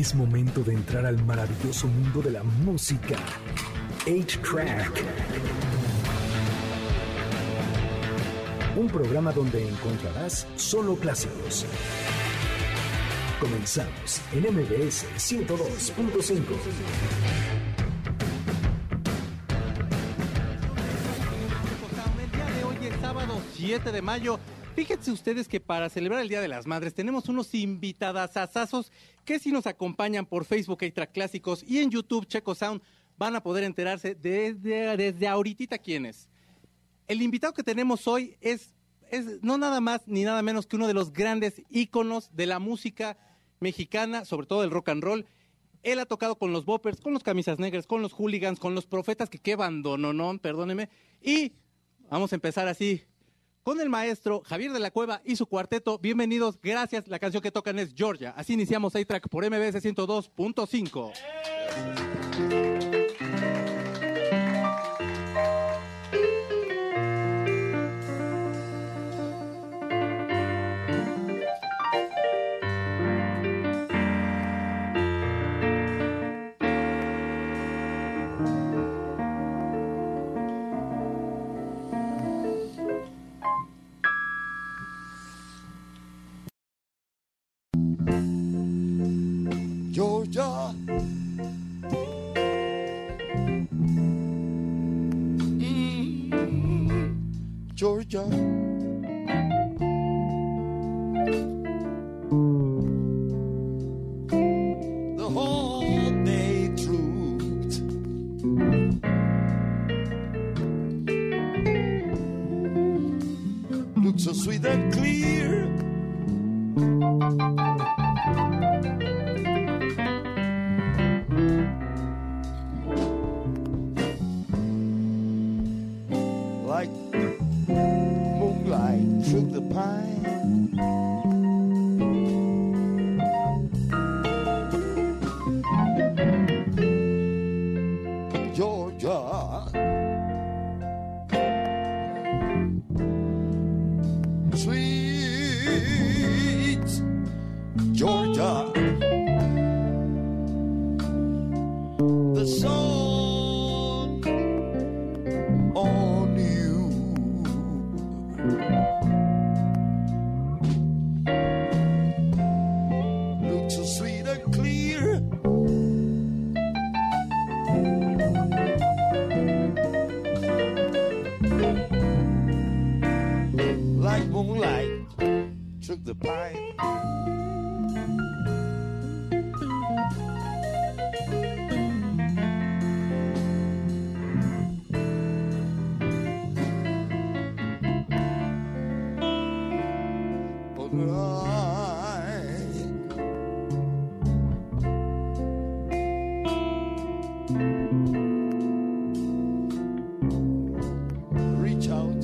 Es momento de entrar al maravilloso mundo de la música. 8-Track. Un programa donde encontrarás solo clásicos. Comenzamos en MBS 102.5. El día de hoy es sábado 7 de mayo. Fíjense ustedes que para celebrar el Día de las Madres tenemos unos invitadasazos que si nos acompañan por Facebook A-Track Clásicos y en YouTube Checo Sound van a poder enterarse desde, desde ahorita quiénes. El invitado que tenemos hoy es, es no nada más ni nada menos que uno de los grandes íconos de la música mexicana, sobre todo del rock and roll. Él ha tocado con los Boppers, con los Camisas Negras, con los Hooligans, con los Profetas, que qué no, perdóneme. Y vamos a empezar así con el maestro Javier de la Cueva y su cuarteto. Bienvenidos, gracias. La canción que tocan es Georgia. Así iniciamos A-Track por MBS 102.5. Georgia. child.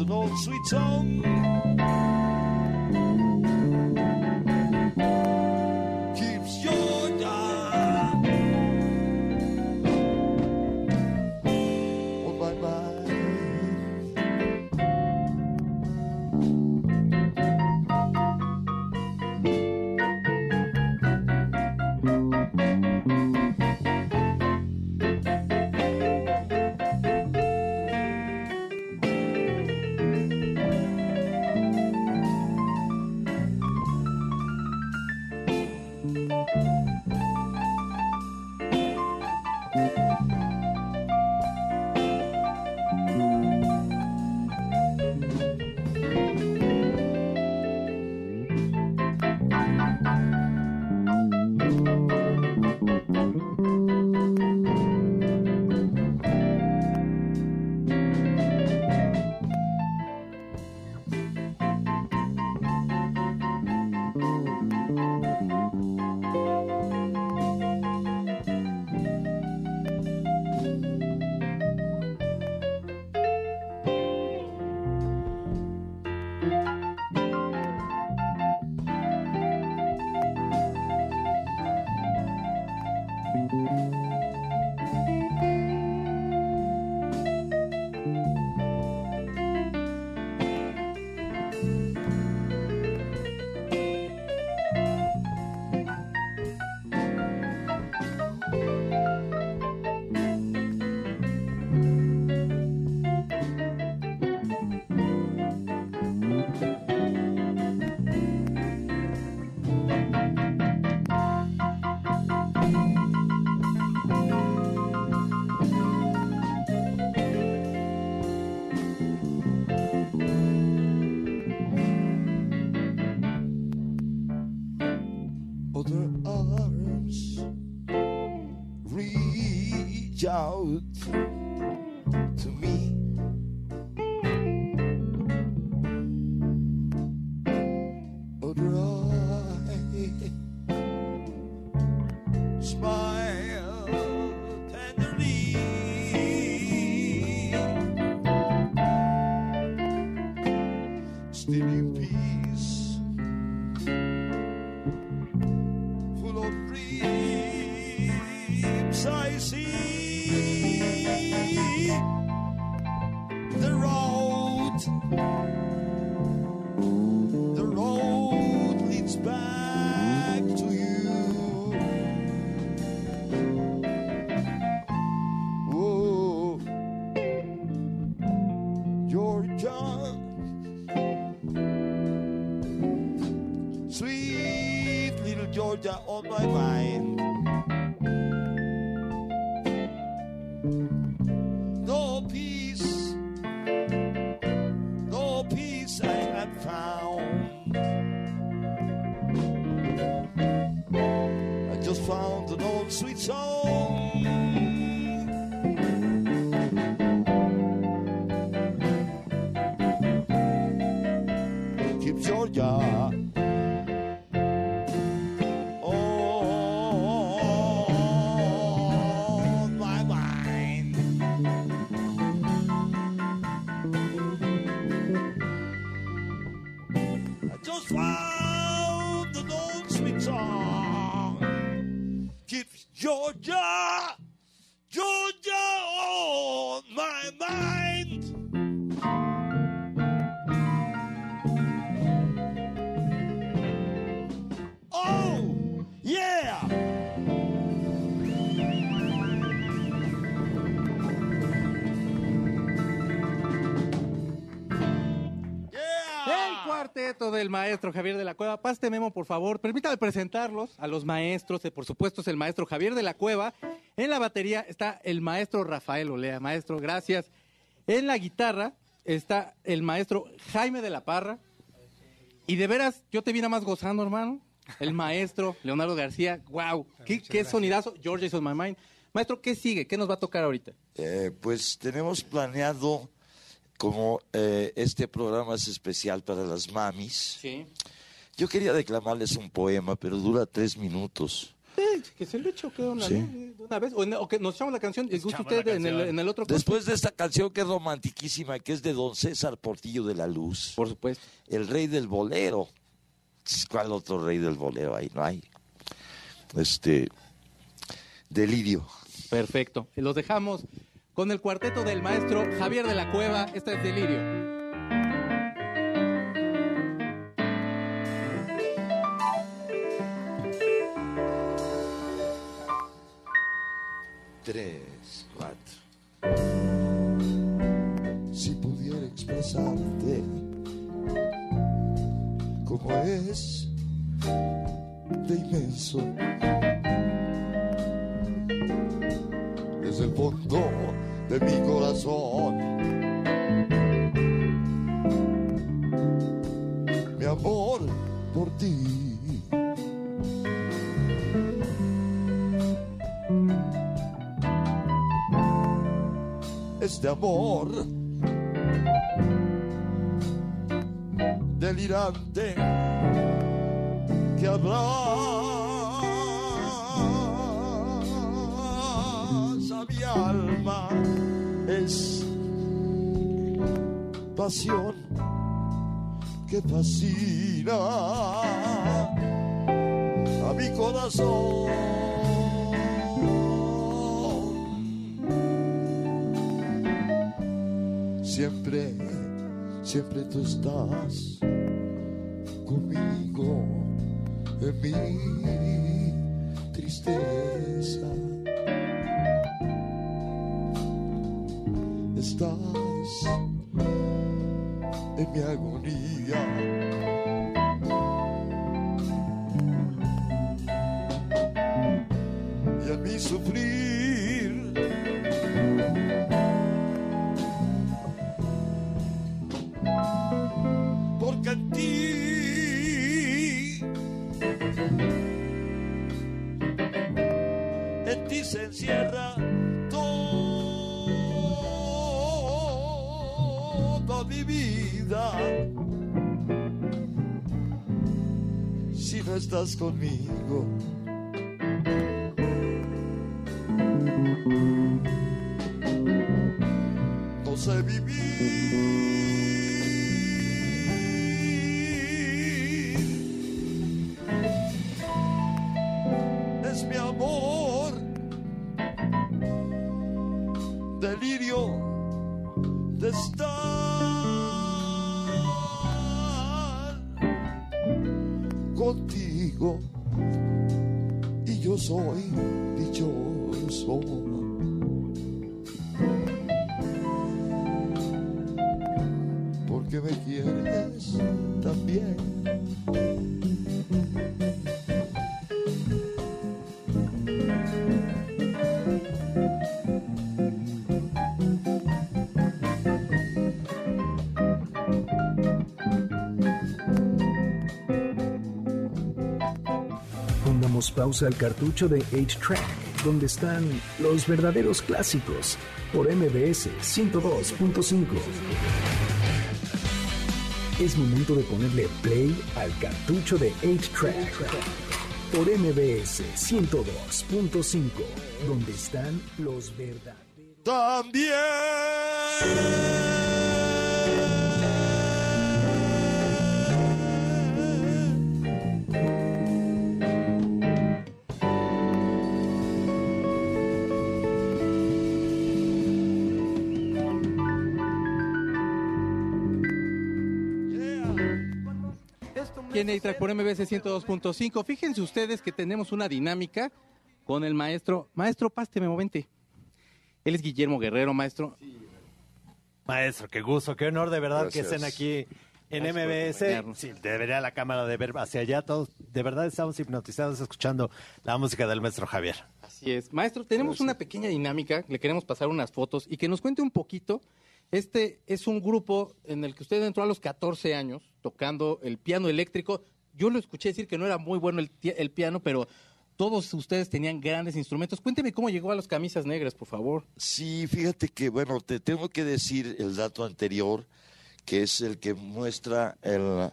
An old sweet song. Del maestro Javier de la Cueva. Paste Memo, por favor. Permítame presentarlos a los maestros. eh, Por supuesto, es el maestro Javier de la Cueva. En la batería está el maestro Rafael Olea. Maestro, gracias. En la guitarra está el maestro Jaime de la Parra. Y de veras, yo te vi nada más gozando, hermano. El maestro Leonardo García. ¡Wow! ¿Qué, qué sonidazo? George is on my mind. Maestro, ¿qué sigue? ¿Qué nos va a tocar ahorita? Eh, pues tenemos planeado, como eh, este programa es especial para las mamis, Sí. yo quería declamarles un poema, pero dura tres minutos. Eh, que se lo echo, ¿qué onda? Sí. una vez. O, en- o que nos echamos la canción. ¿Les gusta usted en el, canción. en el otro? Después de esta canción que es romantiquísima, que es de don César Portillo de la Luz, Por supuesto. el rey del bolero. ¿Cuál otro rey del bolero ahí? No hay. Este, delirio. Perfecto. Los dejamos con el cuarteto del maestro Javier de la Cueva. Esta es Delirio. Tres, cuatro. Si pudiera expresarte como es de inmenso desde el fondo de mi corazón. Mi amor por ti. Este amor delirante que abraza pasión que fascina a mi corazón. Siempre, siempre tú estás conmigo en mi tristeza. En mi estás conmigo. No sé vivir. Pausa al cartucho de 8-Track, donde están los verdaderos clásicos, por MBS 102.5. Es momento de ponerle play al cartucho de 8-Track, por MBS 102.5, donde están los verdaderos. También. Tiene A-Track por MBS 102.5. Fíjense ustedes que tenemos una dinámica con el maestro. Maestro, pásteme movente. Él es Guillermo Guerrero, maestro. Maestro, qué gusto, qué honor de verdad que estén aquí en Gracias MBS. Sí, debería la cámara de ver hacia allá. Todos, de verdad estamos hipnotizados escuchando la música del maestro Javier. Así es. Maestro, tenemos una pequeña dinámica. Le queremos pasar unas fotos y que nos cuente un poquito. Este es un grupo en el que usted entró a los 14 años tocando el piano eléctrico. Yo lo escuché decir que no era muy bueno el, el piano, pero todos ustedes tenían grandes instrumentos. Cuénteme cómo llegó a las camisas negras, por favor. Sí, fíjate que, bueno, te tengo que decir el dato anterior, que es el que muestra el,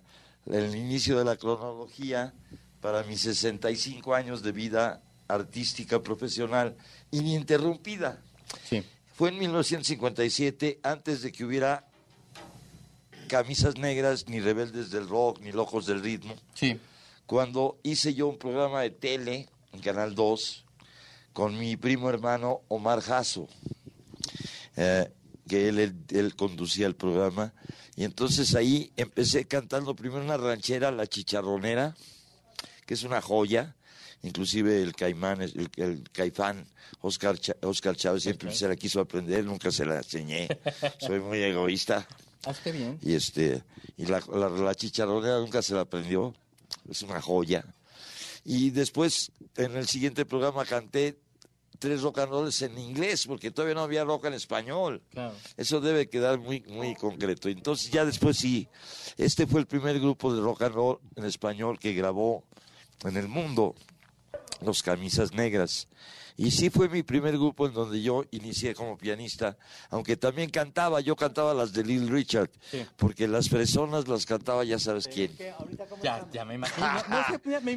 el inicio de la cronología para mis 65 años de vida artística profesional ininterrumpida. Sí. Fue en 1957, antes de que hubiera camisas negras, ni rebeldes del rock, ni locos del ritmo Sí. cuando hice yo un programa de tele en Canal 2 con mi primo hermano Omar Jasso, eh, que él, él- él conducía el programa. Y entonces ahí empecé cantando primero una ranchera, La Chicharronera, que es una joya. Inclusive el caimán, el, el caifán, Oscar, Oscar Chávez siempre se la quiso aprender, nunca se la enseñé. Soy muy egoísta. Hazte bien. Y este y la, la, la chicharronera nunca se la aprendió. Es una joya. Y después, en el siguiente programa, canté tres rock and rolls en inglés, porque todavía no había rock en español. Claro. Eso debe quedar muy, muy concreto. Entonces, ya después sí, este fue el primer grupo de rock and roll en español que grabó en el mundo, Los Camisas Negras. Y sí fue mi primer grupo en donde yo inicié como pianista, aunque también cantaba, yo cantaba las de Little Richard, Sí. porque las personas las cantaba ya sabes quién. Ya, ya me imagino.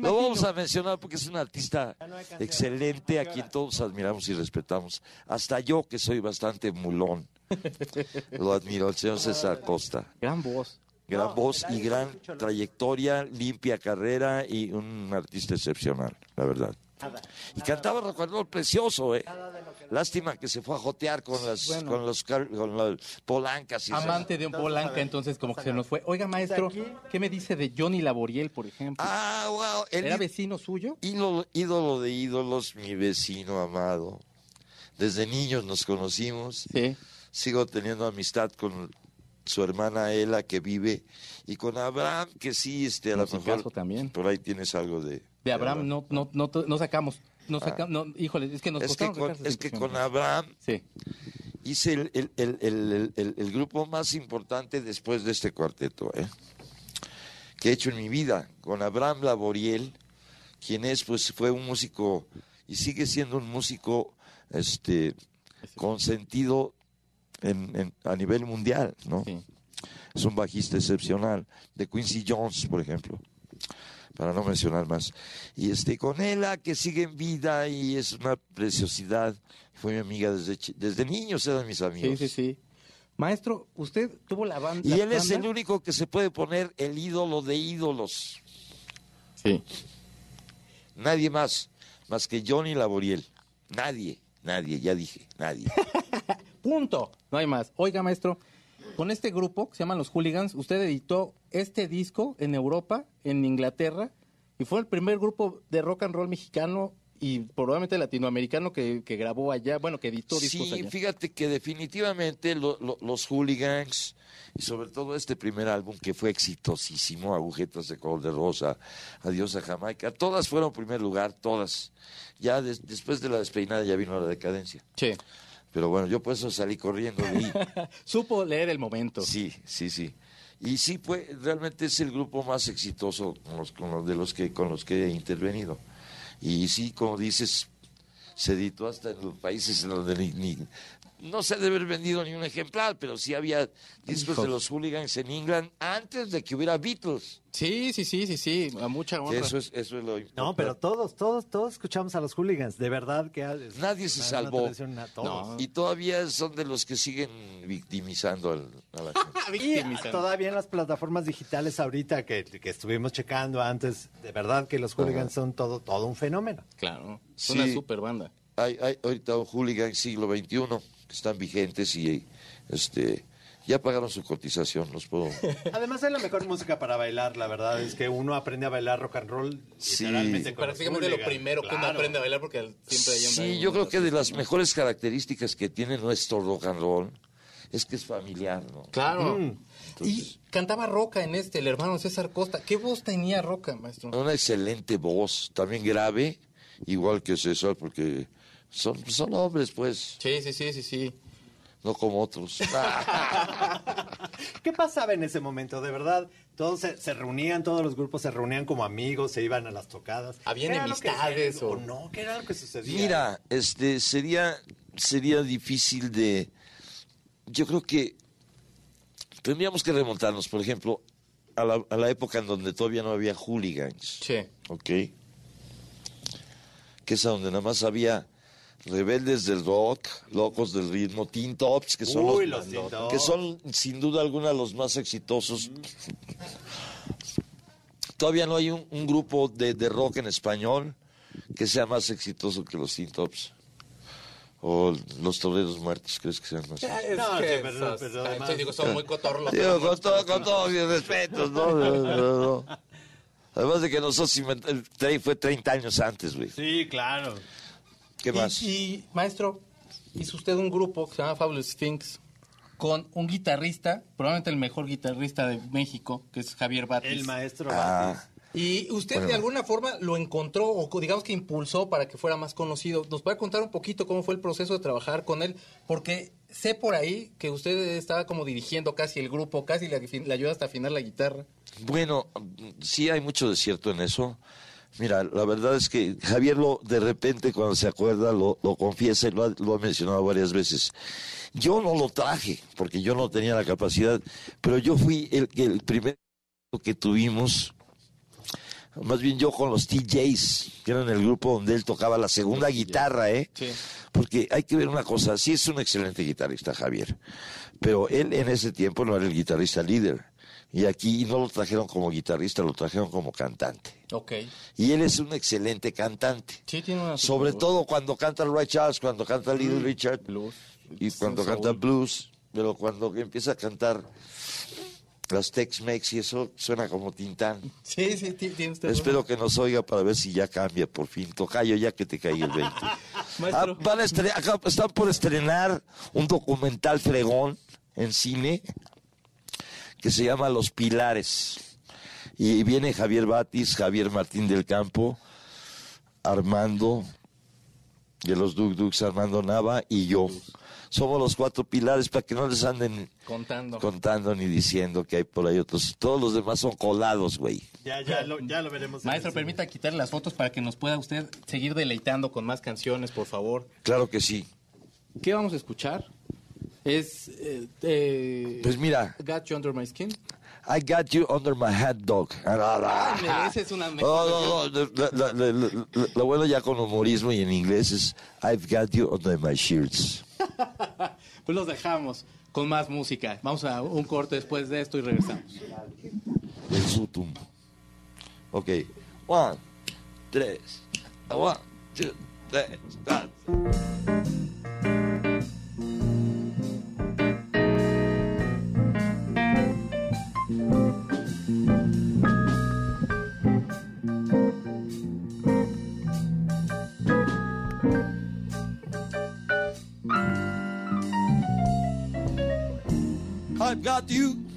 No, Lo vamos a mencionar porque es un artista excelente a quien todos admiramos y respetamos. Hasta yo, que soy bastante mulón, lo admiro, el señor César Costa. Gran voz. Gran voz y gran trayectoria, limpia carrera y un artista excepcional, la verdad. Y cantaba rock precioso, ¿eh? Lástima que se fue a jotear con las, Bueno. con los, con las polancas y esas- Amante de un Polanca, entonces como que se nos fue. Oiga, maestro, ¿qué me dice de Johnny Laboriel, por ejemplo? Ah, wow. el ¿Era vecino suyo? ídolo, ídolo de ídolos, mi vecino amado. Desde niños nos conocimos. Sí. Sigo teniendo amistad con su hermana Ela, que vive, y con Abraham, que sí, este, a lo mejor también. por ahí tienes algo de... De Abraham no, no, no, no sacamos. No sacamos, no, híjole, es que nos Es que, con, es que con. Abraham Sí, hice el, el- el- el- el- el- el grupo más importante después de este cuarteto, ¿eh? que he hecho en mi vida, con Abraham Laboriel, quien es, pues fue un músico y sigue siendo un músico este, consentido en, en- a nivel mundial, ¿no? sí. es un bajista excepcional, de Quincy Jones, por ejemplo, para no mencionar más. Y este, con ella, que sigue en vida y es una preciosidad, fue mi amiga desde, desde niños, eran mis Sí, amigos. sí, sí. Maestro, usted tuvo la banda. Y él es el único que se puede poner el ídolo de ídolos. Sí. Nadie más, más que Johnny Laboriel. Nadie, nadie, ya dije, nadie. Punto. No hay más. Oiga, maestro, con este grupo que se llaman Los Hooligans, usted editó este disco en Europa, en Inglaterra, y fue el primer grupo de rock and roll mexicano y probablemente latinoamericano que, que grabó allá, bueno, que editó discos Sí, allá. fíjate que definitivamente lo- lo- los hooligans y sobre todo este primer álbum que fue exitosísimo, Agujetas de color de rosa, Adiós a Jamaica, todas fueron primer lugar, todas. Ya des- después de la despeinada ya vino la decadencia. Sí. Pero bueno, yo por eso salí corriendo de ahí. Supo leer el momento. Sí, sí, sí. Y sí, fue, realmente es el grupo más exitoso con los, con los de los que, con los que he intervenido. Y sí, como dices, se editó hasta en los países en donde ni, ni- no se ha de haber vendido ni un ejemplar, pero sí había discos Hijo. de los hooligans en England antes de que hubiera Beatles. Sí, sí, sí, sí, sí, a mucha honra. eso es, eso es lo No, importante. pero todos, todos, todos escuchamos a los hooligans. De verdad que es Nadie se salvó. No. Y todavía son de los que siguen victimizando al- a la gente. Y todavía en las plataformas digitales ahorita que, que estuvimos checando antes, de verdad que los hooligans son todo, todo un fenómeno. Claro, es Sí. una super banda. hay, hay ahorita un hooligan siglo XXI que están vigentes y este ya pagaron su cotización, los puedo. Además es la mejor música para bailar, la verdad es que uno aprende a bailar rock and roll Sí. Prácticamente lo primero que uno Claro. aprende a bailar porque siempre hay Sí, yo creo que de las mejores características que tiene nuestro rock and roll es que es familiar, ¿no? Claro. Mm. Y cantaba Roca en este, el hermano César Costa. ¿Qué voz tenía Roca, maestro? Una excelente voz, también grave, igual que César, porque son, son hombres, pues, Sí, sí, sí, sí, sí. no como otros. ¿Qué pasaba en ese momento? De verdad, todos se, se reunían, todos los grupos se reunían como amigos, se iban a las tocadas. ¿Habían ¿Qué era lo que- enemistades o- o no? ¿Qué era lo que sucedía? Mira, este sería sería difícil de yo creo que tendríamos que remontarnos, por ejemplo, a la, a la época en donde todavía no había hooligans, Sí. ¿ok? Que es a donde nada más había rebeldes del rock, locos del ritmo, teen tops, que son Uy, los, los Teen Tops. que son sin duda alguna los más exitosos. Todavía no hay un, un grupo de, de rock en español que sea más exitoso que los Teen Tops. O los toreros muertos, ¿crees que sean más? No, sí, pero- pero además- digo, son muy cotorros. Digo, con todo, con todos mis respetos, ¿no? No, no, no. Además de que nosotros invent- el tren fue 30 años antes, güey. Sí, claro. ¿Qué más? Y, y, maestro, hizo usted un grupo que se llama Fabulous Things con un guitarrista, probablemente el mejor guitarrista de México, que es Javier Batis. El maestro Ah, Batis. Y usted Bueno. de alguna forma lo encontró o digamos que impulsó para que fuera más conocido. ¿Nos puede contar un poquito cómo fue el proceso de trabajar con él? Porque sé por ahí que usted estaba como dirigiendo casi el grupo, casi le, le ayuda hasta afinar la guitarra. Bueno, sí hay mucho de cierto en eso. Mira, la verdad es que Javier lo, de repente cuando se acuerda lo, lo confiesa y lo ha, lo ha mencionado varias veces. Yo no lo traje porque yo no tenía la capacidad, pero yo fui el, el primer que tuvimos, más bien yo con los TJs, que eran el grupo donde él tocaba la segunda guitarra, ¿eh? Sí. Porque hay que ver una cosa, sí es un excelente guitarrista Javier, pero él en ese tiempo no era el guitarrista líder. Y aquí no lo trajeron como guitarrista, lo trajeron como cantante. Ok. Y él es un excelente cantante. Sí, tiene una Sobre todo cuando canta Ray Charles, cuando canta Little Richard Blues. y cuando canta blues, pero cuando empieza a cantar las Tex-Mex y eso suena como Tintán. Sí, sí, ti- tiene usted Espero que nos oiga para ver si ya cambia por fin. Tocayo, ya que te caí el 20. Ah, Maestro. van a estre- acá están por estrenar un documental fregón en cine que se llama Los Pilares. Y viene Javier Batis, Javier Martín del Campo, Armando, de los Duk Duks, Armando Nava y yo. Somos los cuatro pilares para que no les anden Contando. contando ni diciendo que hay por ahí otros. Todos los demás son colados, güey. Ya, ya, lo, ya lo veremos. Maestro, permita quitarle las fotos para que nos pueda usted seguir deleitando con más canciones, por favor. Claro que sí. ¿Qué vamos a escuchar? Es. eh, eh, Pues mira, Got You Under My Skin. I got you under my hot dog. mereces una mejor No, no, no, Lo bueno ya con humorismo y en inglés es I've got you under my shirts. Pues los dejamos con más música. Vamos a un corte después de esto y regresamos. El sutum. Ok. One, tres. One, two, tres. cuatro. I've got you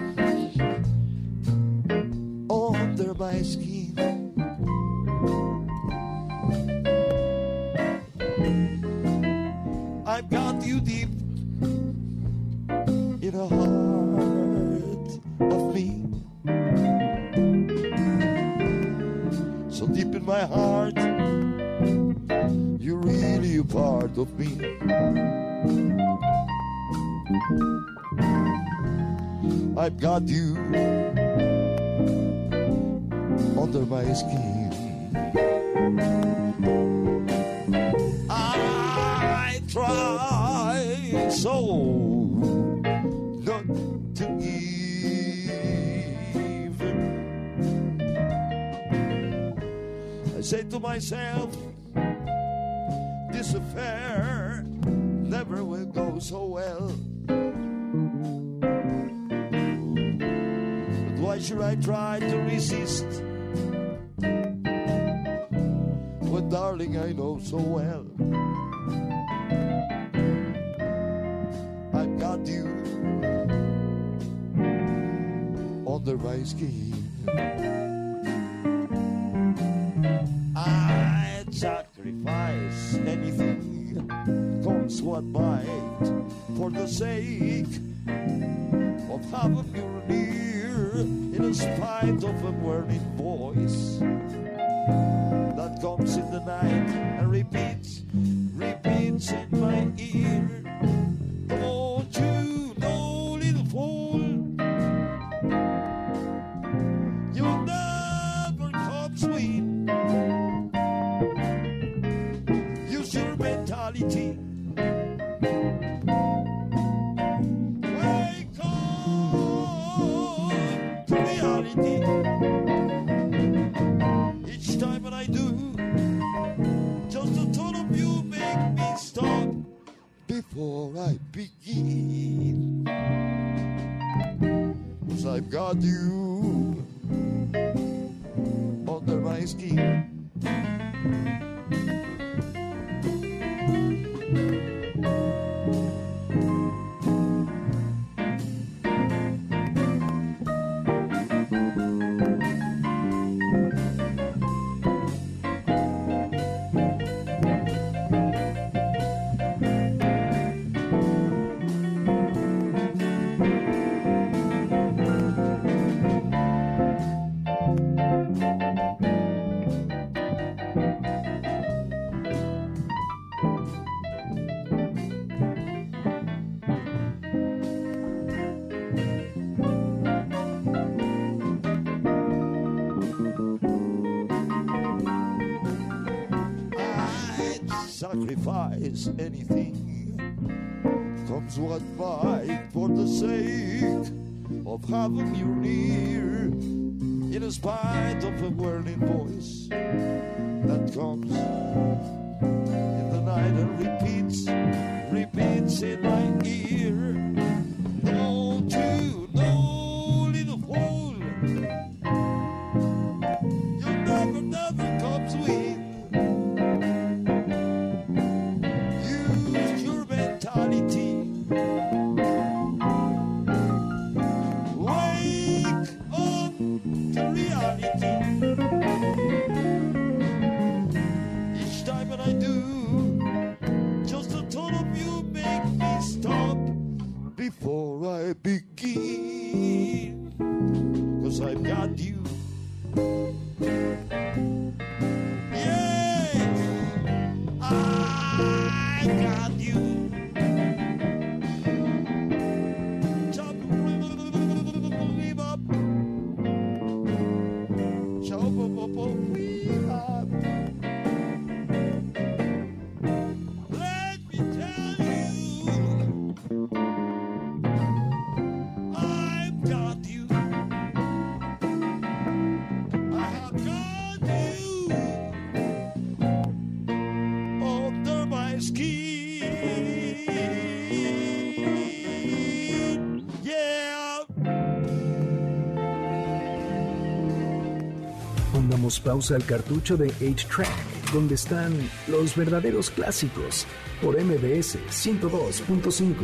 got you under my skin. I try so not to give. I say to myself, darling, I know so well. I've got you under my skin. I'd sacrifice anything, comes what might, for the sake of having you near, in spite of a warning voice that comes in the night and repeats, repeats in sacrifice anything, comes what might, for the sake of having you near, in spite of a warning voice pausa al cartucho de 8-Track, donde están los verdaderos clásicos, por MBS 102.5.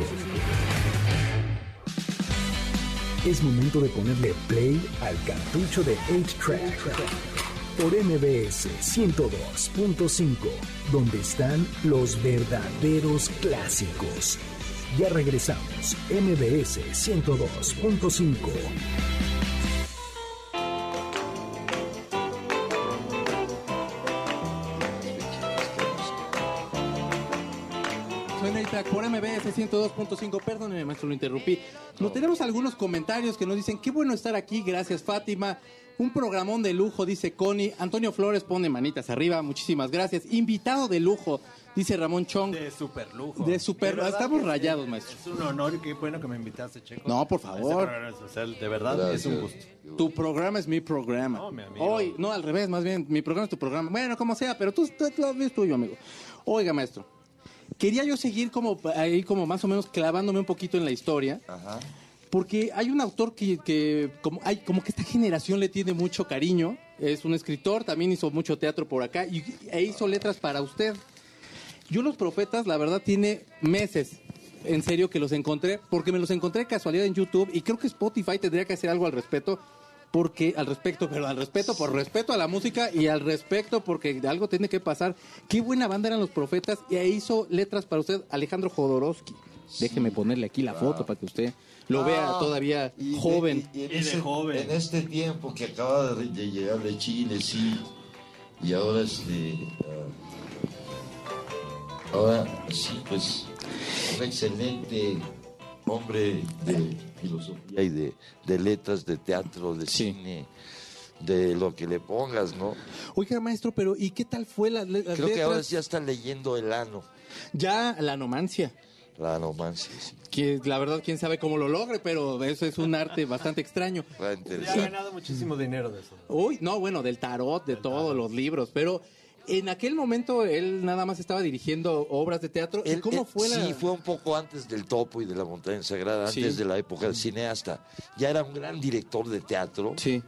Es momento de ponerle play al cartucho de 8-Track por MBS 102.5, donde están los verdaderos clásicos. Ya regresamos, MBS 102.5. 102.5. Perdóneme, maestro, lo interrumpí. No tenemos algunos comentarios que nos dicen: Qué bueno estar aquí, gracias, Fátima. Un programón de lujo, dice Connie. Antonio Flores pone manitas arriba, muchísimas gracias. Invitado de lujo, dice Ramón Chong. De super lujo. De super- verdad estamos rayados, es- maestro. Es un honor y qué bueno que me invitaste, Checo. No, por Este favor. programa especial, de verdad Gracias. es un gusto. Tu programa es mi programa. No, mi amigo. Hoy, no, al revés, más bien, mi programa es tu programa. Bueno, como sea, pero tú, tú, tú es tuyo, amigo. Oiga, maestro, quería yo seguir como ahí, como más o menos clavándome un poquito en la historia. Ajá. Porque hay un autor que, que como, hay, como que esta generación le tiene mucho cariño. Es un escritor, también hizo mucho teatro por acá y, e hizo letras para usted. Yo los profetas, la verdad, tiene meses, en serio, que los encontré, porque me los encontré de casualidad en YouTube y creo que Spotify tendría que hacer algo al respecto, porque al respecto, pero al respeto, por respeto a la música y al respecto, porque algo tiene que pasar. Qué buena banda eran los profetas y ahí hizo letras para usted Alejandro Jodorowsky. Déjeme ponerle aquí la foto para que usted lo vea Ah, todavía y de- joven. y- y en, Y de ese- joven. en este tiempo que acaba de, de llegar de Chile, sí, y ahora este. ah, ahora sí, pues, un excelente hombre de filosofía y de, de letras, de teatro, de Sí. cine, de lo que le pongas, ¿no? Oiga, maestro, pero ¿y qué tal fue la, Creo que ahora ya está leyendo el ano, Ya la anomancia. la anomancia. sí. Que la verdad, quién sabe cómo lo logre, pero eso es un arte bastante extraño. Ha ganado muchísimo dinero de eso. Uy, no, bueno, del tarot, de todos los libros, pero en aquel momento él nada más estaba dirigiendo obras de teatro. ¿Y Él- cómo él- fue la...? Sí, fue un poco antes del Topo y de la Montaña Sagrada, Sí. antes de la época del cineasta. Ya era un gran director de teatro. Sí.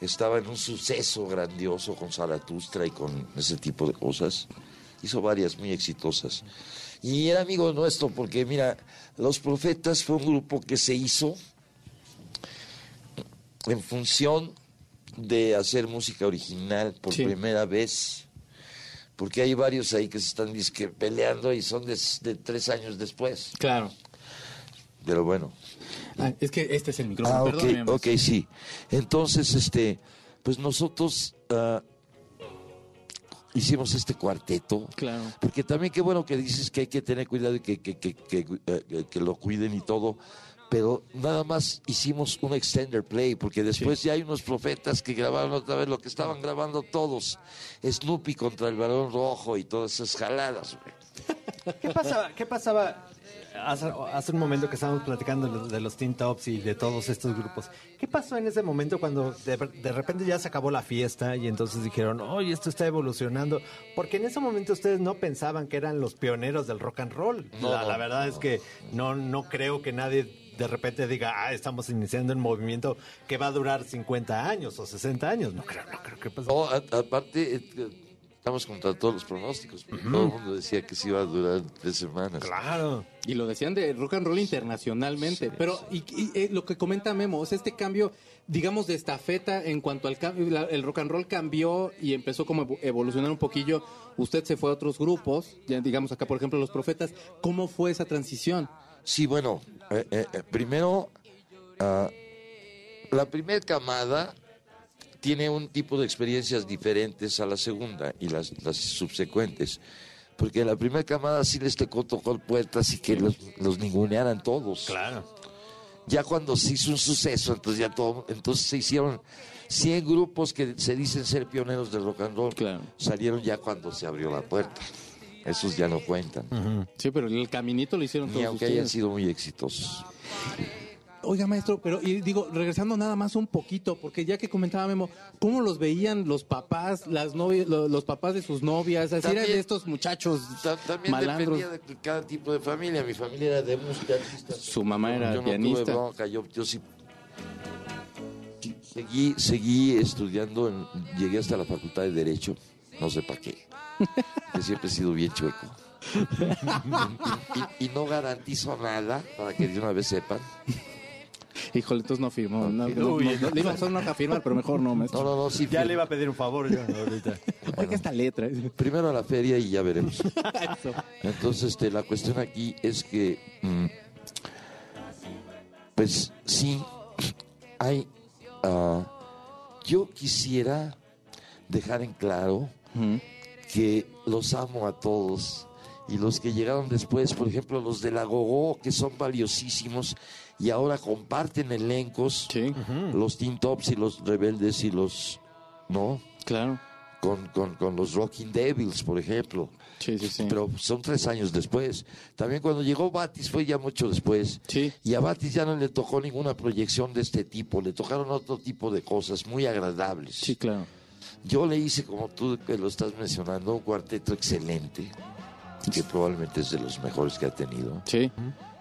Estaba en un suceso grandioso con Zaratustra y con ese tipo de cosas. Hizo varias muy exitosas. Y era amigo nuestro porque, mira, Los Profetas fue un grupo que se hizo en función de hacer música original por Sí. primera vez. Porque hay varios ahí que se están disque peleando y son de, de tres años después. Claro. Pero bueno. Ah, es que este es el micrófono, Ah, perdóneme, ok, sí. Entonces, este, pues nosotros ah, hicimos este cuarteto. Claro. Porque también qué bueno que dices que hay que tener cuidado y que, que, que, que, eh, que lo cuiden y todo. Pero nada más hicimos un extender play, porque después ya hay unos profetas que grabaron otra vez lo que estaban grabando todos. Snoopy contra el balón rojo y todas esas jaladas. güey. ¿Qué pasaba? ¿Qué pasaba? Hace, hace un momento que estábamos platicando de los, Teen Tops y de todos estos grupos. ¿Qué pasó en ese momento cuando de, de repente ya se acabó la fiesta y entonces dijeron, oye, esto está evolucionando? Porque en ese momento ustedes no pensaban que eran los pioneros del rock and roll. No, la, no, la verdad es que no, no creo que nadie de repente diga, ah, estamos iniciando un movimiento que va a durar 50 años o 60 años. No creo, no creo que pase. No, aparte, eh, estamos contra todos los pronósticos. Todo el mundo decía que se iba a durar tres semanas. Claro. Y lo decían de rock and roll internacionalmente. Pero y, y, eh, lo que comenta Memo, es este cambio, digamos, de estafeta en cuanto al cambio. la- El rock and roll cambió y empezó como evolucionar un poquillo. Usted se fue a otros grupos, ya digamos acá, por ejemplo, Los Profetas. ¿Cómo fue esa transición? Sí, bueno, eh, eh, eh, primero, ah, la primera camada tiene un tipo de experiencias diferentes a la segunda y las, las subsecuentes. Porque la primera camada sí les tocó tocar puertas y que los, los ningunearan todos. Claro. Ya cuando se hizo un suceso, entonces ya todo, entonces se hicieron 100 grupos que se dicen ser pioneros del rock and roll. Claro. Salieron ya cuando se abrió la puerta. Esos ya no cuentan. Sí, pero el caminito lo hicieron Ni todos aunque ustedes. hayan sido muy exitosos. Oiga, maestro, pero y digo, regresando nada más un poquito, porque ya que comentaba Memo, ¿cómo los veían los papás, las novias, lo- los, papás de sus novias? Así eran También- de estos muchachos Ta- También malandros. dependía de cada tipo de familia. Mi familia era de música artista. Su mamá era yo no pianista. Tuve bronca. Yo, yo sí, sí, Seguí, seguí estudiando, en- llegué hasta la Facultad de Derecho, no sé para qué, que siempre he sido bien chueco. Y, y- y no garantizo nada, para que de una vez sepan. Híjole, entonces no firmó. No, no, Uy, no, no, le iba a firmar, pero mejor no, maestro. No, no, no, sí. Ya le iba a pedir un favor yo ahorita. Esta letra. Primero a la feria y ya veremos. Eso. Entonces, este, la cuestión aquí es que, mm, pues sí, hay, ah, yo quisiera dejar en claro. Que los amo a todos y los que llegaron después, por ejemplo, los de la Gogó, que son valiosísimos y ahora comparten elencos, Sí, los Teen Tops y los Rebeldes y los, ¿no? claro. Con, con, con los Rocking Devils, por ejemplo. Sí, sí, sí. Pero son tres años después. También cuando llegó Batis fue ya mucho después. Sí. Y a Batis ya no le tocó ninguna proyección de este tipo, le tocaron otro tipo de cosas muy agradables. Sí, claro. Yo le hice, como tú que lo estás mencionando, un cuarteto excelente, que probablemente es de los mejores que ha tenido. Sí.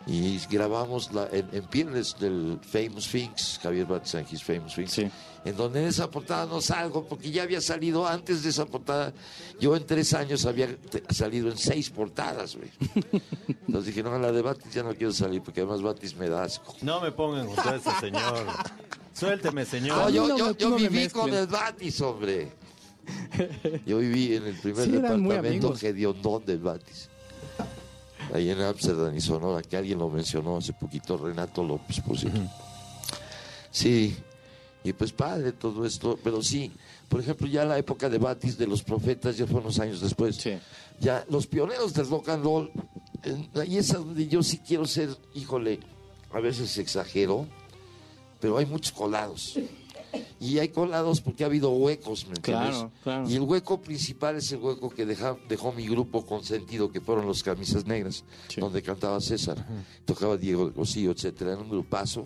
Y grabamos la, en, en Piernes del Famous Things, Javier Batis and His Famous Things, Sí. en donde en esa portada no salgo, porque ya había salido antes de esa portada. Yo en tres años había salido en seis portadas, güey. Entonces dije, no, en la de Batis ya no quiero salir, porque además Batis me da asco. No me pongan junto a ese señor. Suélteme, señor. No, yo, no yo, yo me viví con el Batis, hombre. Yo viví en el primer Sí, departamento hediondón del Batis. Ahí en Amsterdam y Sonora, que alguien lo mencionó hace poquito, Renato López, por cierto. Sí, y pues padre todo esto, pero sí, por ejemplo, ya la época de Batis, de los profetas, ya fue unos años después. Sí. Ya, los pioneros del rock and roll, eh, ahí es donde yo sí quiero ser, híjole, a veces exagero, pero hay muchos colados. Y hay colados porque ha habido huecos, ¿me entiendes? Claro, claro. Y el hueco principal es el hueco que deja- dejó mi grupo consentido, que fueron los Camisas Negras, Sí. donde cantaba César, tocaba Diego de Cosío, etcétera, era un grupazo.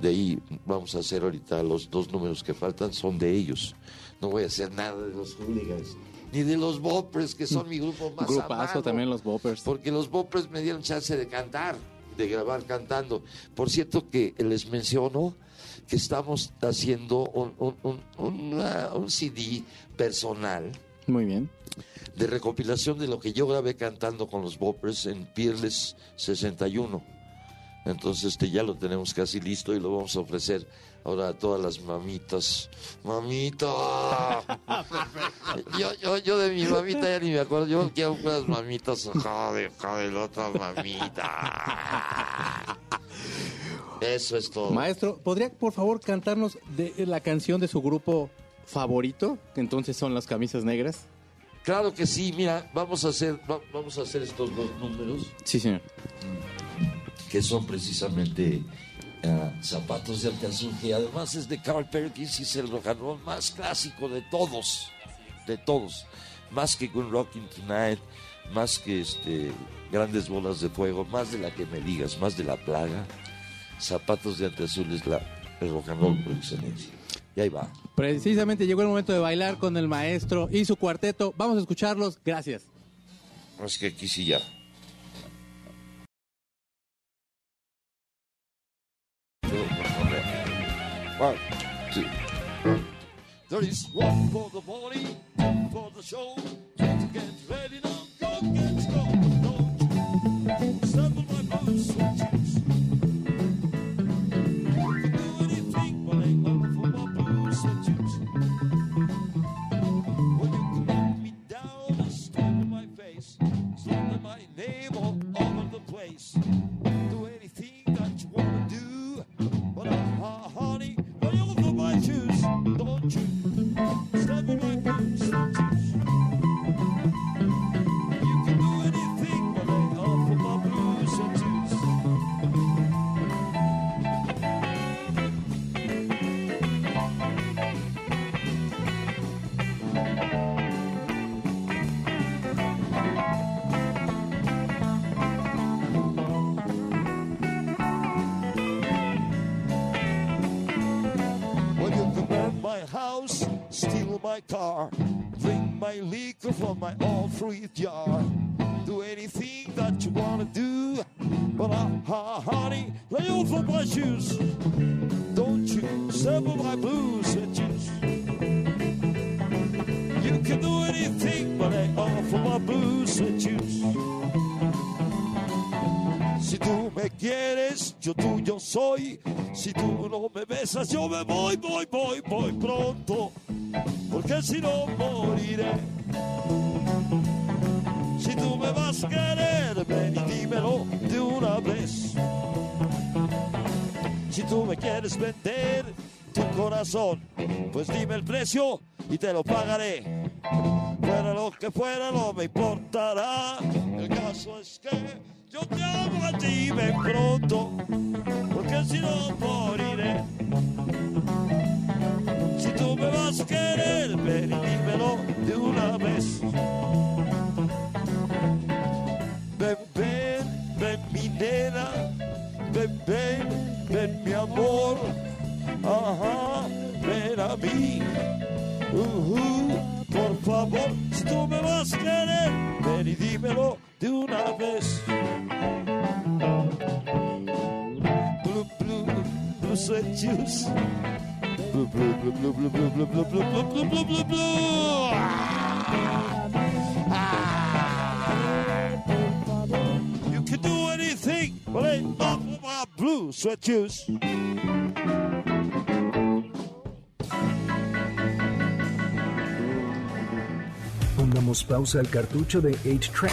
De ahí vamos a hacer ahorita los dos números que faltan, son de ellos. No voy a hacer nada de los hooligans, ni de los boppers, que son mi grupo más Grupazo amado. también los boppers. Porque los boppers me dieron chance de cantar, de grabar cantando. Por cierto que les menciono que estamos haciendo un, un- un- una- un CD personal Muy bien. de recopilación de lo que yo grabé cantando con los boppers en Peerless 61. Entonces este, ya lo tenemos casi listo y lo vamos a ofrecer ahora todas las mamitas. ¡Mamita! yo, yo, yo de mi mamita ya ni me acuerdo. Yo quiero unas mamitas. Joder, joder, la otra mamita. Eso es todo. Maestro, ¿podría por favor cantarnos de la canción de su grupo favorito? Que entonces son las camisas negras. Claro que sí, mira, vamos a hacer, va- vamos a hacer estos dos números. Sí, señor. que son precisamente zapatos de alcazur, que además es de Carl Perkins y es el rock and roll más clásico de todos, de todos, más que Good Rocking Tonight, más que este, Grandes Bolas de Fuego, más de la que me digas, más de la plaga, zapatos de alcazur es la, el rock and roll por excelencia. Y ahí va. Precisamente llegó el momento de bailar con el maestro y su cuarteto. Vamos a escucharlos. Gracias. Es que aquí sí ya. One, two, one. There is one for the body, one for the show. Try to get ready now, go get go. Don't you step on my boots, sweet shoes. Do anything but choo my house, steal my car, drink my liquor from my old fruit jar. Do anything that you wanna do, but uh, uh, honey, lay off of my shoes. Don't you of my blues and juice. You can do anything but I offer my blues and juice. Si tú me quieres, yo tuyo soy. Si tú no me besas, yo me voy, voy, voy, voy pronto. Porque si no moriré. Si tú me vas a querer, ven y dímelo de una vez. Si tú me quieres vender tu corazón, pues dime el precio y te lo pagaré. Fuera lo que fuera, no me importará. El caso es que yo te amo a ti, ven pronto, porque si no moriré. Si tú me vas a querer, ven y dímelo de una vez. Ven, ven, ven mi nena, ven, ven, ven mi amor, ajá, ven a mí, ujú, por favor, si tú me vas a querer, ven y dímelo de una vez. Blue, blue, blue sweat juice. Blue, blue, blue, blue, blue, blue, blue, blue, blue, blue, blue, blue. You can do anything, but ain't not my blue sweat juice. Pongamos pausa al cartucho de 8-Track,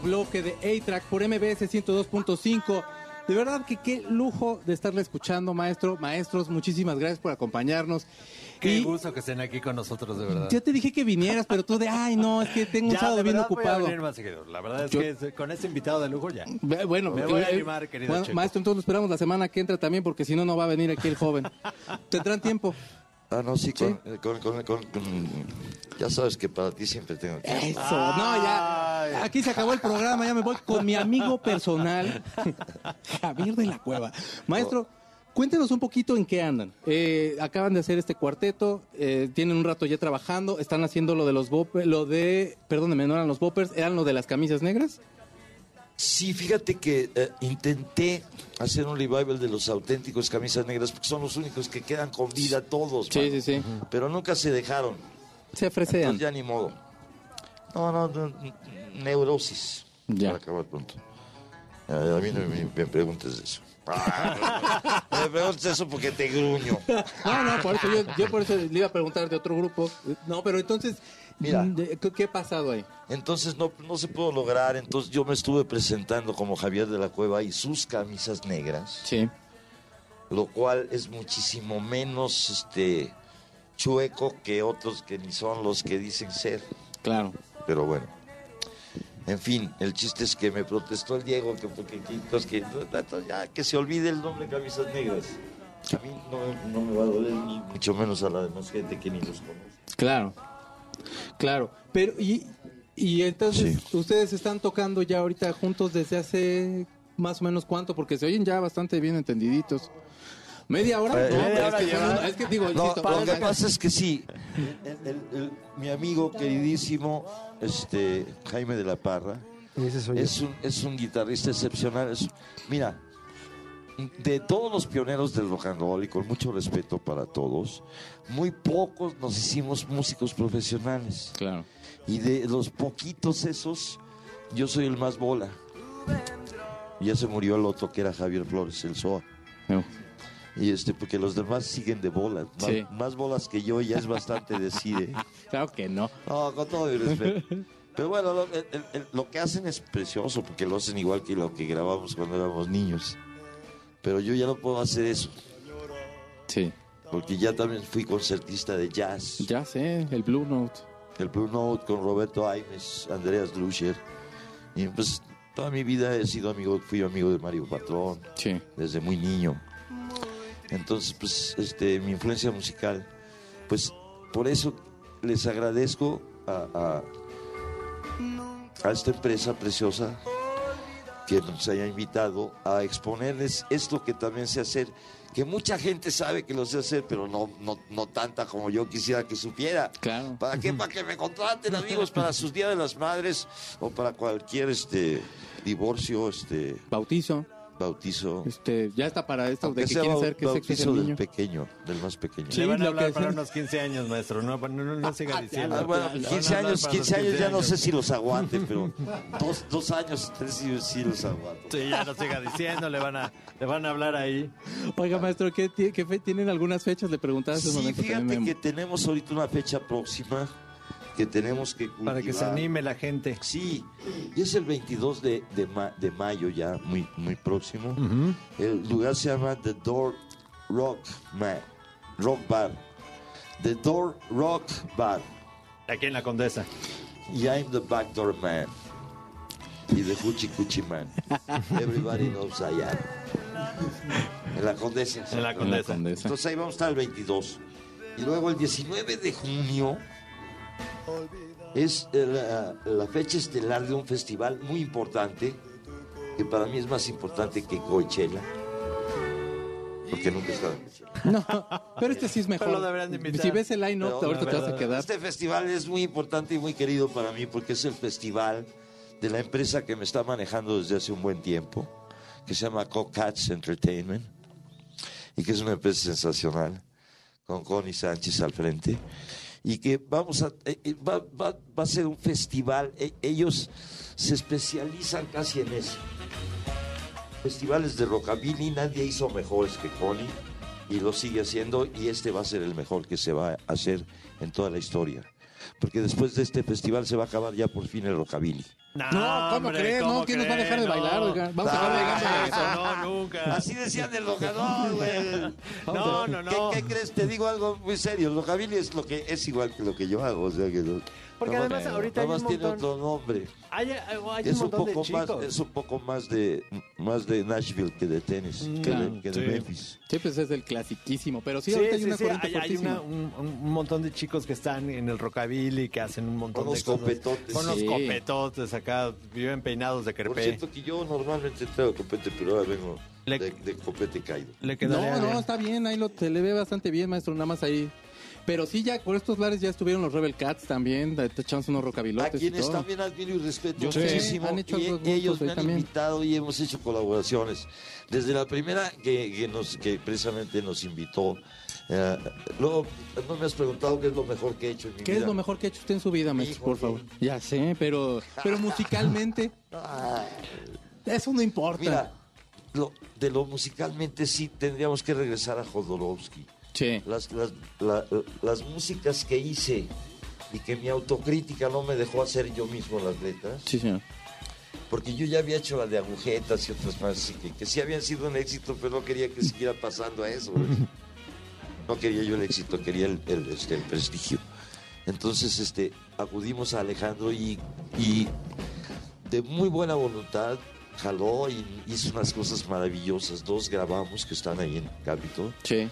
último bloque de A-Track por MBS 102.5. De verdad que qué lujo de estarle escuchando, maestro, maestros. Muchísimas gracias por acompañarnos. Qué Y gusto que estén aquí con nosotros, de verdad. ya te dije que vinieras, pero tú de, ay, no, es que tengo un Ya, sábado de bien verdad voy a ocupado. venir más seguido. La verdad es Yo- que con este invitado de lujo ya. Bueno, Me voy a eh, animar, querido bueno, maestro, entonces lo esperamos la semana que entra también, porque si no, no va a venir aquí el joven. ¿Tendrán tiempo? Ah, no, sí, con, eh, con- con- con- con- ya sabes que para ti siempre tengo tiempo. Eso, no, ya. Aquí se acabó el programa, ya me voy con mi amigo personal, Javier de la Cueva. Maestro, cuéntenos un poquito en qué andan. Eh, acaban de hacer este cuarteto, eh, tienen un rato ya trabajando, están haciendo lo de los boppers, lo de, perdónenme, no eran los boppers, eran lo de las camisas negras. Sí, fíjate que eh, intenté hacer un revival de los auténticos camisas negras porque son los únicos que quedan con vida todos. Sí, mano. sí, sí. Pero nunca se dejaron. Se. Entonces ya ni modo. No, no, no, neurosis. Ya. Para acabar pronto. A, mí no me, me preguntes eso. Ah, no me preguntes eso porque te gruño. No, no, por eso yo, yo por eso le iba a preguntar de otro grupo. No, pero entonces, Mira. de- ¿qué, ha pasado ahí? Entonces no, no se pudo lograr. Entonces yo me estuve presentando como Javier de la Cueva y sus camisas negras. Sí. lo cual es muchísimo menos este chueco que otros que ni son los que dicen ser. Claro. Pero bueno. En fin, el chiste es que me protestó el Diego que porque que, entonces que ya que se olvide el nombre camisas negras. A mí no, no me va a doler ni mucho menos a la demás gente que ni los conoce. Claro, claro. Pero, y, y entonces, ustedes están tocando ya ahorita juntos desde hace más o menos cuánto, porque se oyen ya bastante bien entendiditos. ¿Media hora? Eh, No, media pero hora es, que, lleva. es que digo, No, insisto, lo que pasa es que sí, el- el- el- mi amigo queridísimo este Jaime de la Parra es un, es un guitarrista excepcional. es- mira, de todos los pioneros del rock and roll y con mucho respeto para todos, muy pocos nos hicimos músicos profesionales. Claro. Y de los poquitos esos, yo soy el más bola. Ya se murió el otro que era Javier Flores, el SOA. No. Y este, porque los demás siguen de bolas. Más, Sí. más bolas que yo ya es bastante decir. Claro que no. No, con todo mi respeto. Pero bueno, lo, el- el- el- lo que hacen es precioso porque lo hacen igual que lo que grabamos cuando éramos niños. Pero yo ya no puedo hacer eso Sí. porque ya también fui concertista de jazz. Ya sé, el Blue Note. El Blue Note con Roberto Aimes, Andreas Dluscher. Y pues toda mi vida he sido amigo, fui amigo de Mario Patrón Sí. desde muy niño. Entonces, pues, este, mi influencia musical pues por eso les agradezco a, a- a esta empresa preciosa que nos haya invitado a exponerles esto que también sé hacer, que mucha gente sabe que lo sé hacer, pero no, no, no tanta como yo quisiera que supiera. Claro. ¿Para qué? Para que me contraten, amigos, para sus días de las madres o para cualquier este divorcio, este Bautizo. Bautizo. Este, ya está para esto Aunque de que sea quieren sexo es bautizo el del niño. pequeño, del más pequeño. Sí, Le van a hablar que para unos 15 años, maestro. No, no, no, no siga diciendo. Ah, bueno, Le van a 15 hablar años, para los 15 años ya no sé 15 si los aguante, pero dos, dos años, tres sí, sí los aguanto. Sí, ya no siga diciendo, le van a, le van a hablar ahí. Oiga, maestro, ¿qué, qué fe- ¿tienen algunas fechas? Le preguntaba hace un Sí, momento fíjate que tenemos ahorita una fecha próxima que tenemos que Para que se anime la gente. Sí, y es el 22 de, de, ma- de mayo ya, muy, muy próximo. El lugar se llama The Door Rock Man, Rock Bar. The Door Rock Bar. Aquí en la Condesa. Y I'm the Backdoor Man. Y the Hoochie Coochie Man. Everybody knows I am. En la Condesa. En la. Condesa. Entonces ahí vamos a estar el 22. Y luego el 19 de junio es eh, la, la fecha estelar de un festival muy importante, que para mí es más importante que Coachella. Porque nunca he estado en Coachella. No, pero este sí es mejor. Pero lo deberían de invitar. Si ves el line-up, ahorita te vas a quedar. Este festival es muy importante y muy querido para mí porque es el festival de la empresa que me está manejando desde hace un buen tiempo, que se llama Cats Entertainment y que es una empresa sensacional, con Connie Sánchez al frente, y que vamos a, eh, eh, va, va- va a ser un festival, eh, ellos se especializan casi en eso. Festivales de rockabilly, nadie hizo mejores que Connie y lo sigue haciendo y este va a ser el mejor que se va a hacer en toda la historia. Porque después de este festival se va a acabar ya por fin el rockabilly. No, ¿cómo hombre, crees? ¿cómo No, ¿quién nos va a dejar de bailar, oiga? Vamos a Ah, dejar de eso, bailar. No, nunca. Así decían del rocador, güey. No, no, no. ¿Qué, qué crees? Te digo algo muy serio. El rockabilly es lo que es igual que lo que yo hago, o sea que no- Porque nada además más- ahorita hay nada un más tiene otro nombre. Hay, hay- hay Es un un montón de poco más, chicos. es un poco más de más de Nashville que de tenis, que Claro, de, que de sí. Memphis. Sí, pues es el clasiquísimo. Pero sí, Sí, ahorita hay una sí, corriente hay, una- un, un montón de chicos que están en el rockabilly, que hacen un montón Con de los cosas. copetotes. Con los Sí. copetotes acá, viven peinados de Por crepé. cierto que yo normalmente traigo copete, pero ahora vengo Le- de, de copete caído. Le No, bien. no, está bien, ahí lo, se le ve bastante bien, maestro, nada más ahí. Pero sí, ya por estos lares ya estuvieron los Rebel Cats también, echamos unos A rocabilotes y quienes todo. también admiro y respeto Yo muchísimo. han hecho y algo ellos me han también. invitado y hemos hecho colaboraciones. Desde la primera que, que nos, que precisamente nos invitó. eh, luego, no me has preguntado qué es lo mejor que he hecho en mi ¿Qué vida. es lo mejor que ha hecho usted en su vida, maestro, por favor? Ya sé, pero, pero musicalmente, eso no importa. mira, lo- de lo musicalmente sí tendríamos que regresar a Jodorowsky. Sí. Las, las, la- las músicas que hice y que mi autocrítica no me dejó hacer yo mismo las letras. Sí, señor. Porque yo ya había hecho la de agujetas y otras más, que, que sí habían sido un éxito, pero no quería que siguiera pasando a eso. güey. No quería yo el éxito, quería el, el, este, el prestigio. Entonces este, acudimos a Alejandro y, y de muy buena voluntad jaló y hizo unas cosas maravillosas. Dos grabamos que están ahí en Capitol. Sí.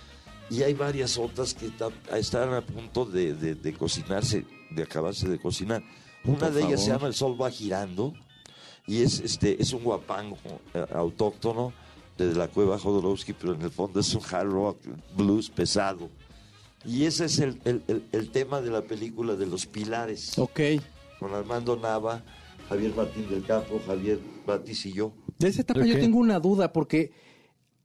Y hay varias otras que ta- están a punto de, de- de cocinarse, de acabarse de cocinar. Una Por de ellas se favor. llama El Sol va girando y es este es un guapango eh, autóctono de la cueva Jodorowsky, pero en el fondo es un hard rock blues pesado. Y ese es el, el- el- el tema de la película de los pilares, Ok. con Armando Nava, Javier Martín del Campo, Javier Batis y yo. De esa etapa yo Ok. tengo una duda porque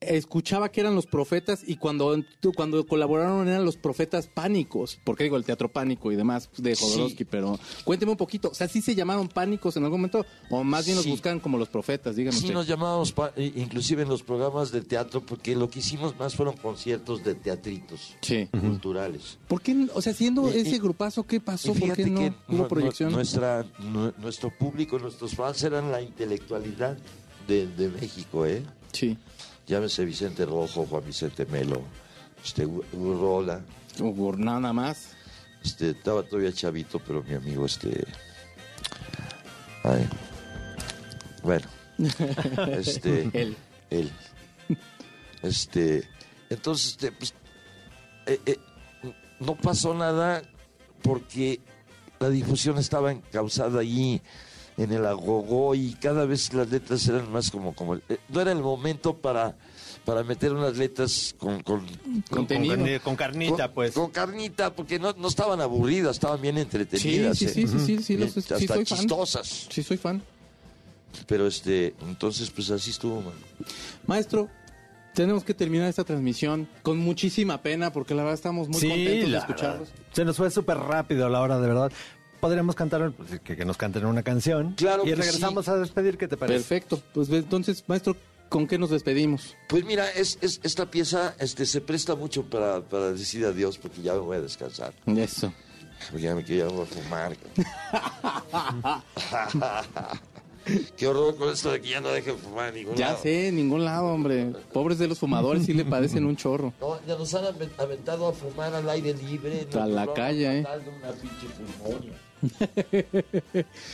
escuchaba que eran los profetas y cuando, cuando colaboraron eran los profetas pánicos. Porque digo el teatro pánico y demás de Jodorowsky, Sí. pero cuénteme un poquito. O sea, ¿sí se llamaron pánicos en algún momento? ¿O más bien los Sí. buscan como los profetas? Dígame Sí, usted. nos llamábamos, i- inclusive en los programas de teatro, porque lo que hicimos más fueron conciertos de teatritos Sí. culturales. ¿Por qué? O sea, siendo y- ese grupazo, ¿qué pasó? ¿Por qué no que hubo proyección? nuestra, nu- nuestro público, nuestros fans eran la intelectualidad de, de México, ¿eh? Sí. Llámese Vicente Rojo, Juan Vicente Melo, este, Urrola, O por nada más. este, estaba todavía chavito, pero mi amigo, este, ay, bueno, este, Él. él. Este, entonces, este, pues, eh, eh, no pasó nada porque la difusión estaba encausada allí en el agogó y cada vez las letras eran más como, como eh, no era el momento para, para meter unas letras con, con, Contenido. Con, con carnita, con- pues. con carnita, porque no, no estaban aburridas, estaban bien entretenidas. Sí, sí, ¿eh? sí, sí, sí, sí, los- sí hasta soy fan. chistosas. Sí, soy fan. Pero este, entonces pues así estuvo, man. Maestro, tenemos que terminar esta transmisión con muchísima pena porque la verdad estamos muy sí, contentos de escucharlos. verdad. Se nos fue súper rápido la hora, de verdad. Podríamos cantar, pues, que, que nos canten una canción. Claro Y que regresamos sí. a despedir, ¿qué te parece? Perfecto. Pues entonces, maestro, ¿con qué nos despedimos? Pues mira, es, es- esta pieza este, se presta mucho para, para decir adiós porque ya me voy a descansar. Eso. Porque ya me quiero ir a fumar. Qué horror con esto de que ya no dejen fumar en ningún Ya lado. sé, en ningún lado, hombre. Pobres de los fumadores, sí le padecen un chorro. No, ya nos han aven- aventado a fumar al aire libre. A la calle, ¿eh? Una pinche pulmonia.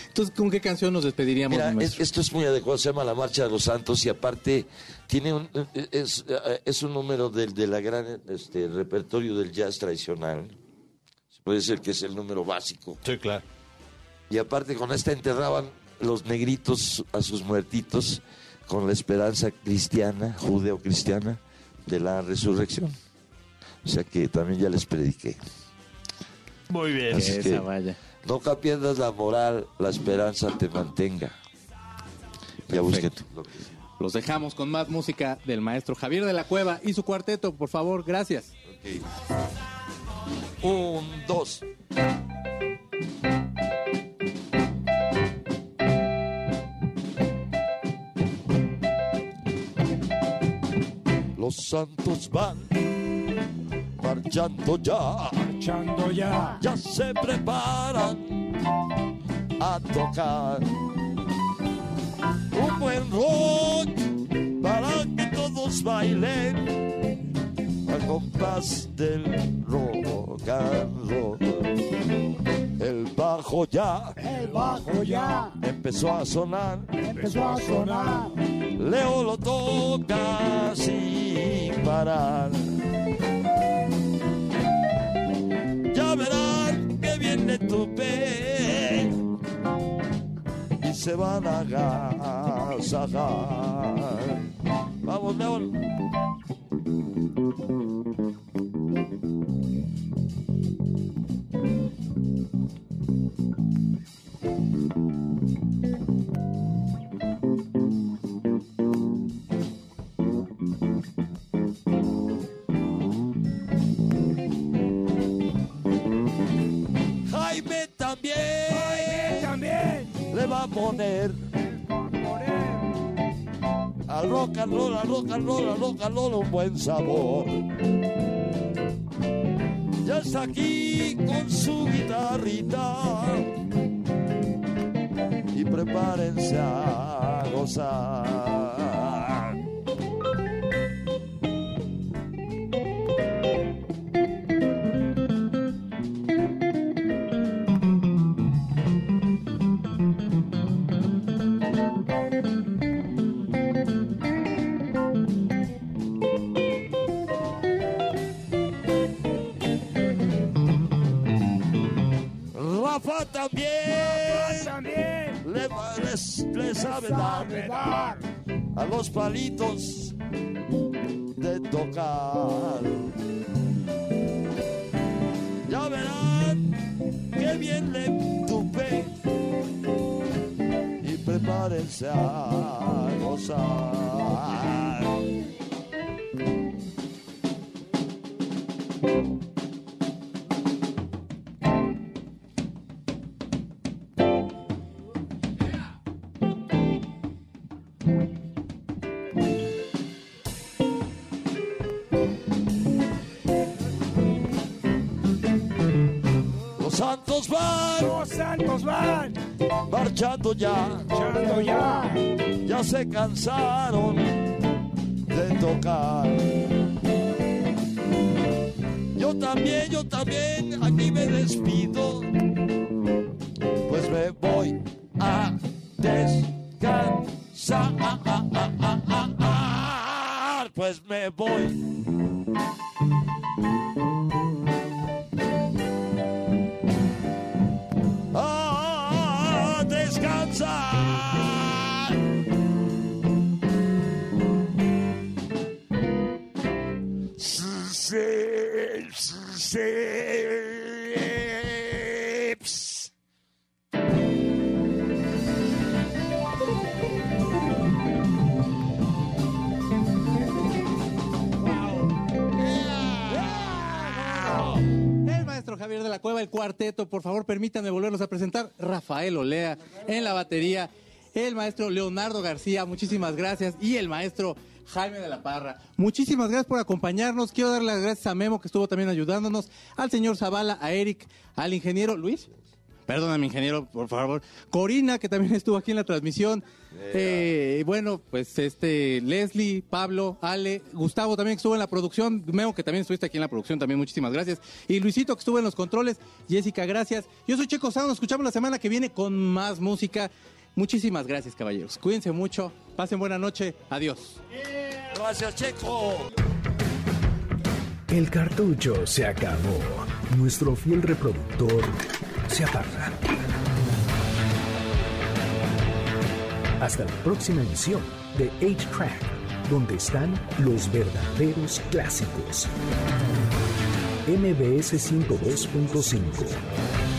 Entonces, ¿con qué canción nos despediríamos, Mira, es- maestro? esto es muy adecuado, se llama La Marcha de los Santos y aparte tiene un, es, es un número del de la gran este, repertorio del jazz tradicional. Puede ser que es el número básico. Sí, claro. Y aparte con esta enterraban los negritos a sus muertitos con la esperanza cristiana, judeo-cristiana, de la resurrección. O sea que también ya les prediqué. Muy bien. Así Esa que vaya. Nunca pierdas la moral, la esperanza te mantenga. Ya busqué tú. Los dejamos con más música del maestro Javier de la Cueva y su cuarteto, por favor, gracias. Ok. Un, dos. Los santos van marchando ya, Marchando ya. ya se preparan a tocar un buen rock para que todos bailen al compás del rock and roll. El bajo ya El bajo ya empezó a sonar, empezó a sonar. Leo lo toca sin parar. Tu pe y se van a agasajar. Vamos, León. Jaime a poner al rock and roll, al rock and roll, al un buen sabor. Ya está aquí con su guitarrita y prepárense a gozar. De tocar. Yo también, yo también, aquí me despido, pues me voy a descansar, pues me voy Javier de la Cueva, el cuarteto. Por favor, permítanme volverlos a presentar. Rafael Olea en la batería, el maestro Leonardo García, muchísimas gracias, y el maestro Jaime de la Parra. Muchísimas gracias por acompañarnos. Quiero dar las gracias a Memo, que estuvo también ayudándonos, al señor Zavala, a Eric, al ingeniero Luis. Perdóname, ingeniero, por favor. Corina, que también estuvo aquí en la transmisión. Eh, bueno, pues este, Leslie, Pablo, Ale, Gustavo también que estuvo en la producción. Memo, que también estuviste aquí en la producción, también muchísimas gracias. Y Luisito, que estuvo en los controles. Jessica, gracias. Yo soy Checo Sound, nos escuchamos la semana que viene con más música. Muchísimas gracias, caballeros. Cuídense mucho. Pasen buena noche. Adiós. Gracias, Checo. El cartucho se acabó. Nuestro fiel reproductor se apaga. Hasta la próxima emisión de 8-Track, donde están los verdaderos clásicos. MBS 102.5